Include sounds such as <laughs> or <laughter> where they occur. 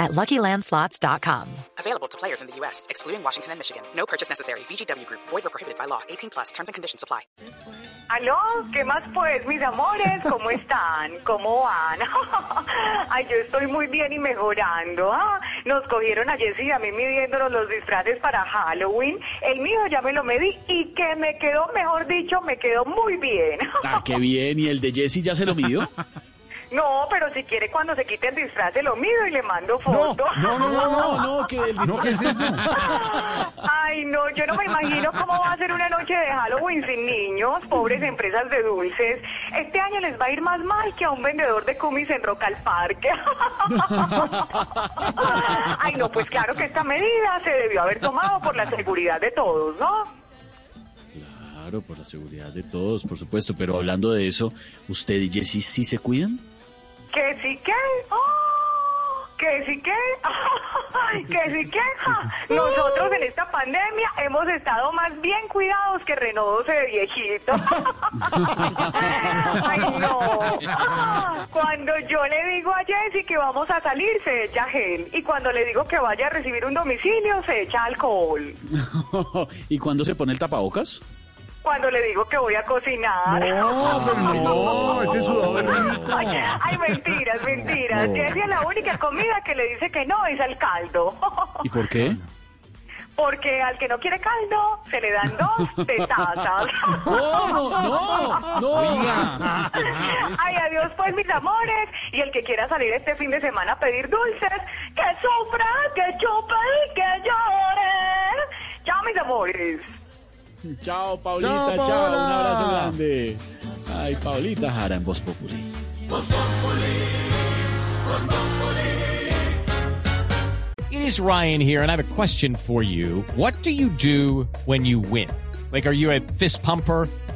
at LuckyLandSlots.com. Available to players in the U.S., excluding Washington and Michigan. No purchase necessary. VGW Group. Void or prohibited by law. 18 plus. Terms and conditions apply. Aló, ¿qué más pues, mis amores? ¿Cómo están? ¿Cómo van? <laughs> Ay, yo estoy muy bien y mejorando. ¿ah? Nos cogieron a Jessy y a mí midiéndonos los disfraces para Halloween. El mío ya me lo medí y que me quedó, mejor dicho, me quedó muy bien. Ah, qué bien. ¿Y el de Jesse ya se lo midió? <laughs> No, pero si quiere cuando se quite el disfraz se lo mido y le mando foto. No, no, no, no, no, que el No, ¿qué es eso? Ay, no, yo no me imagino cómo va a ser una noche de Halloween sin niños, pobres empresas de dulces. Este año les va a ir más mal que a un vendedor de cumis en Rock al Parque. <laughs> Ay, no, pues claro que esta medida se debió haber tomado por la seguridad de todos, ¿no? Claro, por la seguridad de todos, por supuesto. Pero hablando de eso, ¿usted y Jesse sí se cuidan? ¿Que sí que? ¡Oh! ¿Que sí que? <laughs> ¿Que sí que? Ja. Nosotros en esta pandemia hemos estado más bien cuidados que renodos de viejito. <laughs> <laughs> Ay, no. Cuando yo le digo a Jessy que vamos a salir, se echa gel. Y cuando le digo que vaya a recibir un domicilio, se echa alcohol. ¿Y cuándo se pone el tapabocas? Cuando le digo que voy a cocinar. No, <laughs> no, ese sudor rico. Ay, mentiras, mentiras. Jessie es la única comida que le dice que no es al caldo. ¿Y por qué? Porque al que no quiere caldo, se le dan dos tetazas. <laughs> No, no. Ay, adiós pues, mis amores. Y el que quiera salir este fin de semana a pedir dulces, que sufra, que chupe y que llore. Chao, mis amores. <laughs> Chao, Paulita, Chao, chao, un abrazo grande. Ay, Paulita Jara en Voz Populi. It is Ryan here, and I have a question for you. What do you do when you win? Like, are you a fist pumper?